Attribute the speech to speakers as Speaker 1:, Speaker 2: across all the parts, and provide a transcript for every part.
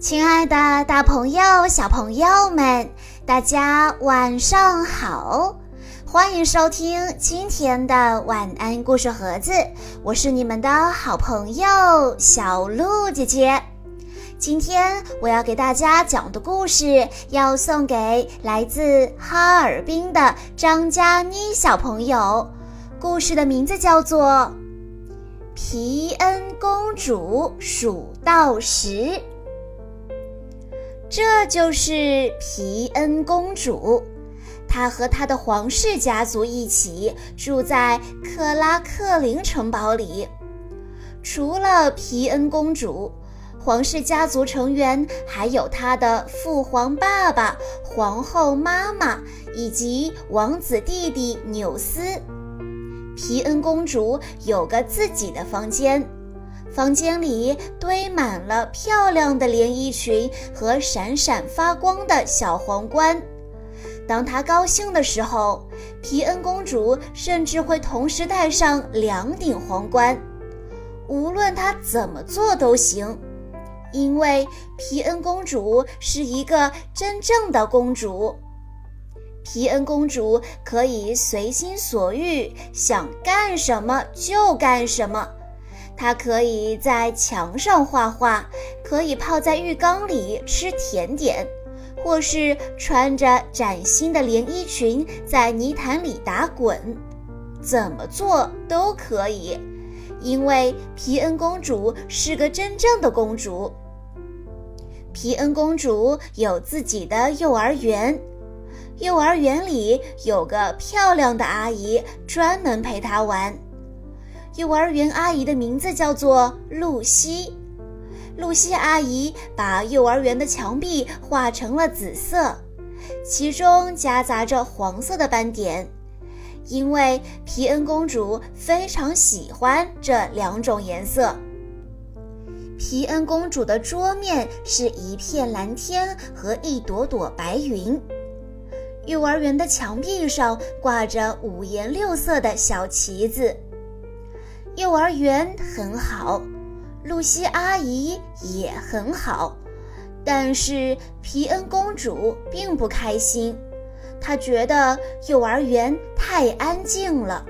Speaker 1: 亲爱的，大朋友、小朋友们，大家晚上好！欢迎收听今天的晚安故事盒子，我是你们的好朋友小鹿姐姐。今天我要给大家讲的故事，要送给来自哈尔滨的张佳妮小朋友。故事的名字叫做《皮恩公主数到十》。这就是皮恩公主，她和她的皇室家族一起住在克拉克林城堡里。除了皮恩公主。皇室家族成员还有他的父皇爸爸、皇后妈妈以及王子弟弟纽斯。皮恩公主有个自己的房间，房间里堆满了漂亮的连衣裙和闪闪发光的小皇冠。当她高兴的时候，皮恩公主甚至会同时戴上两顶皇冠。无论她怎么做都行。因为皮恩公主是一个真正的公主，皮恩公主可以随心所欲，想干什么就干什么。她可以在墙上画画，可以泡在浴缸里吃甜点，或是穿着崭新的连衣裙在泥潭里打滚，怎么做都可以。因为皮恩公主是个真正的公主。皮恩公主有自己的幼儿园，幼儿园里有个漂亮的阿姨专门陪她玩。幼儿园阿姨的名字叫做露西。露西阿姨把幼儿园的墙壁画成了紫色，其中夹杂着黄色的斑点，因为皮恩公主非常喜欢这两种颜色。皮恩公主的桌面是一片蓝天和一朵朵白云。幼儿园的墙壁上挂着五颜六色的小旗子。幼儿园很好，露西阿姨也很好，但是皮恩公主并不开心。她觉得幼儿园太安静了，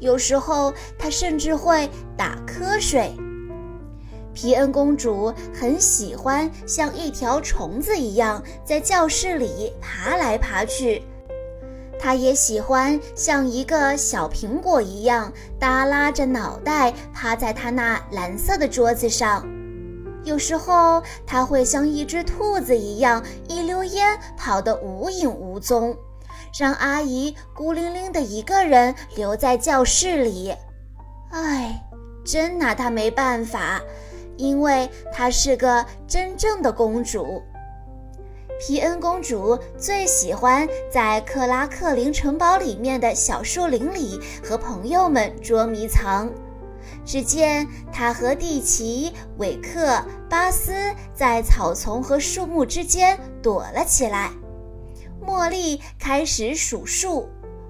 Speaker 1: 有时候她甚至会打瞌睡。皮恩公主很喜欢像一条虫子一样在教室里爬来爬去，她也喜欢像一个小苹果一样耷拉着脑袋趴在她那蓝色的桌子上。有时候，她会像一只兔子一样一溜烟跑得无影无踪，让阿姨孤零零的一个人留在教室里。唉，真拿她没办法。因为她是个真正的公主，皮恩公主最喜欢在克拉克林城堡里面的小树林里和朋友们捉迷藏。只见她和蒂奇、韦克、巴斯在草丛和树木之间躲了起来。茉莉开始数数，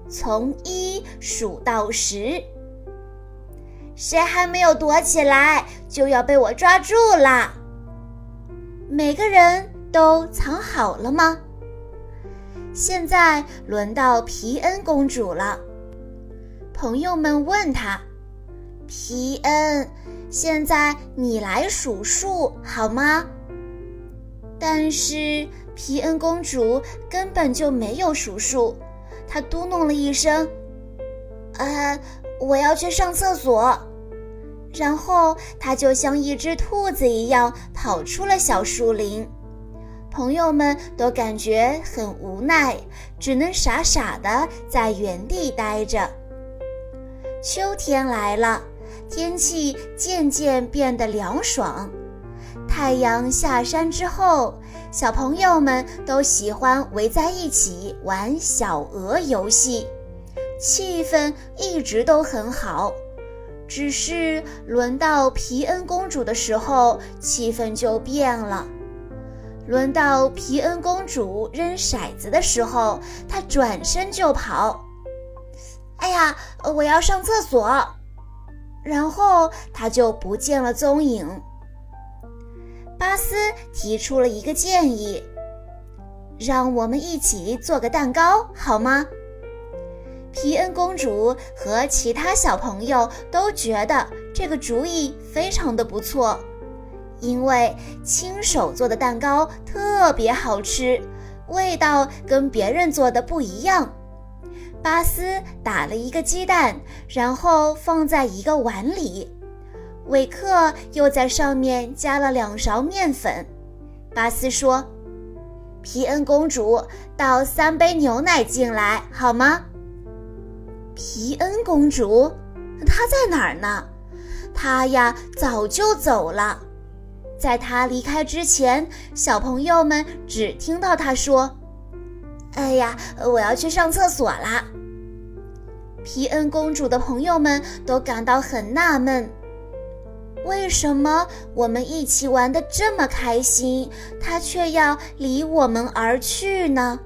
Speaker 1: 从一数到十。谁还没有躲起来，就要被我抓住了。每个人都藏好了吗？现在轮到皮恩公主了。朋友们问她：“皮恩，现在你来数数好吗？”但是皮恩公主根本就没有数数，她嘟哝了一声：“呃，我要去上厕所。”然后，她就像一只兔子一样跑出了小树林。朋友们都感觉很无奈，只能傻傻的在原地待着。秋天来了，天气渐渐变得凉爽。太阳下山之后，小朋友们都喜欢围在一起玩小鹅游戏，气氛一直都很好。只是轮到皮恩公主的时候，气氛就变了。轮到皮恩公主扔骰子的时候，她转身就跑。哎呀，我要上厕所！然后她就不见了踪影。巴斯提出了一个建议：“让我们一起做个蛋糕，好吗？”皮恩公主和其他小朋友都觉得这个主意非常的不错，因为亲手做的蛋糕特别好吃，味道跟别人做的不一样。巴斯打了一个鸡蛋，然后放在一个碗里。韦克又在上面加了两勺面粉。巴斯说：“皮恩公主，倒三杯牛奶进来，好吗？”皮恩公主，她在哪儿呢？她呀，早就走了。在他离开之前，小朋友们只听到他说：“哎呀，我要去上厕所啦。”皮恩公主的朋友们都感到很纳闷：为什么我们一起玩的这么开心，她却要离我们而去呢？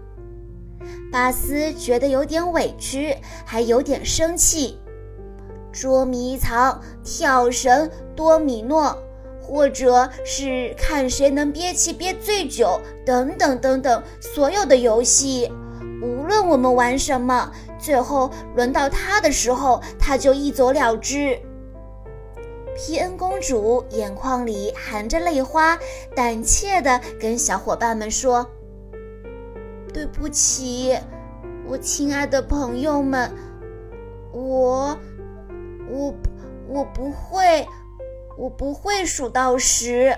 Speaker 1: 巴斯觉得有点委屈，还有点生气。捉迷藏、跳绳、多米诺，或者是看谁能憋气憋最久，等等等等，所有的游戏，无论我们玩什么，最后轮到他的时候，他就一走了之。皮恩公主眼眶里含着泪花，胆怯地跟小伙伴们说。对不起，我亲爱的朋友们，我，我，我不会，我不会数到十。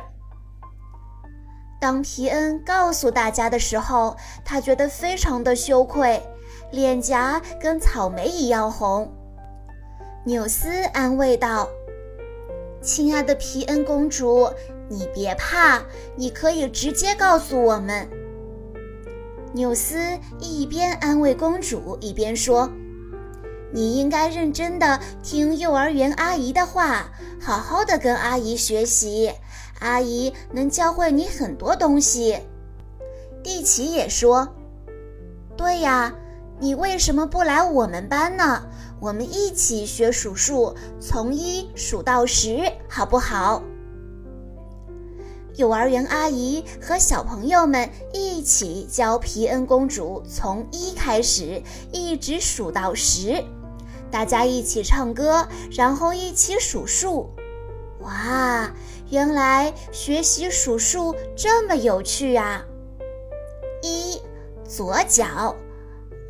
Speaker 1: 当皮恩告诉大家的时候，他觉得非常的羞愧，脸颊跟草莓一样红。纽斯安慰道：“亲爱的皮恩公主，你别怕，你可以直接告诉我们。”纽斯一边安慰公主，一边说：“你应该认真的听幼儿园阿姨的话，好好的跟阿姨学习，阿姨能教会你很多东西。”蒂奇也说：“对呀，你为什么不来我们班呢？我们一起学数数，从一数到十，好不好？”幼儿园阿姨和小朋友们一起教皮恩公主从一开始，一直数到十。大家一起唱歌，然后一起数数。哇，原来学习数数这么有趣啊！一，左脚；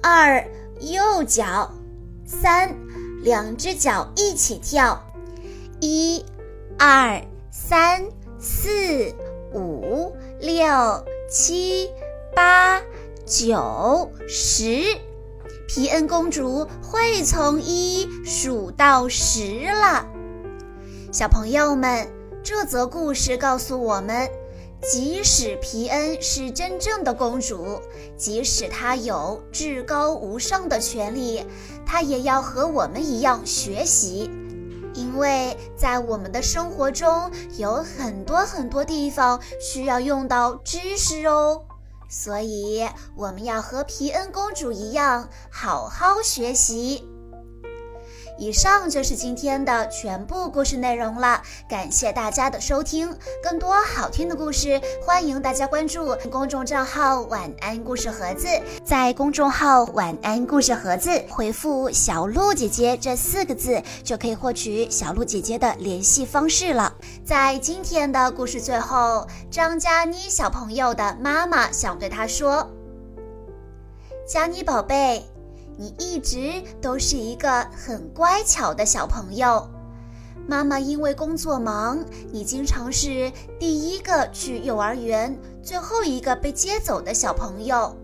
Speaker 1: 二，右脚；三，两只脚一起跳。一，二，三。四五六七八九十，皮恩公主会从一数到十了。小朋友们，这则故事告诉我们，即使皮恩是真正的公主，即使她有至高无上的权利，她也要和我们一样学习。因为在我们的生活中有很多很多地方需要用到知识哦，所以我们要和皮恩公主一样好好学习。以上就是今天的全部故事内容了，感谢大家的收听。更多好听的故事，欢迎大家关注公众账号“晚安故事盒子”。在公众号“晚安故事盒子”回复“小鹿姐姐”这四个字，就可以获取小鹿姐姐的联系方式了。在今天的故事最后，张佳妮小朋友的妈妈想对她说：“佳妮宝贝。”你一直都是一个很乖巧的小朋友，妈妈因为工作忙，你经常是第一个去幼儿园，最后一个被接走的小朋友。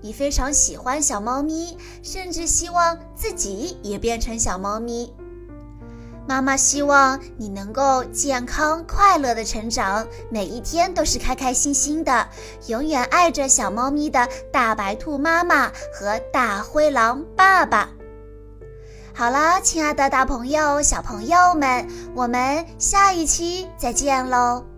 Speaker 1: 你非常喜欢小猫咪，甚至希望自己也变成小猫咪。妈妈希望你能够健康快乐的成长，每一天都是开开心心的，永远爱着小猫咪的大白兔妈妈和大灰狼爸爸。好啦，亲爱的大朋友、小朋友们，我们下一期再见喽。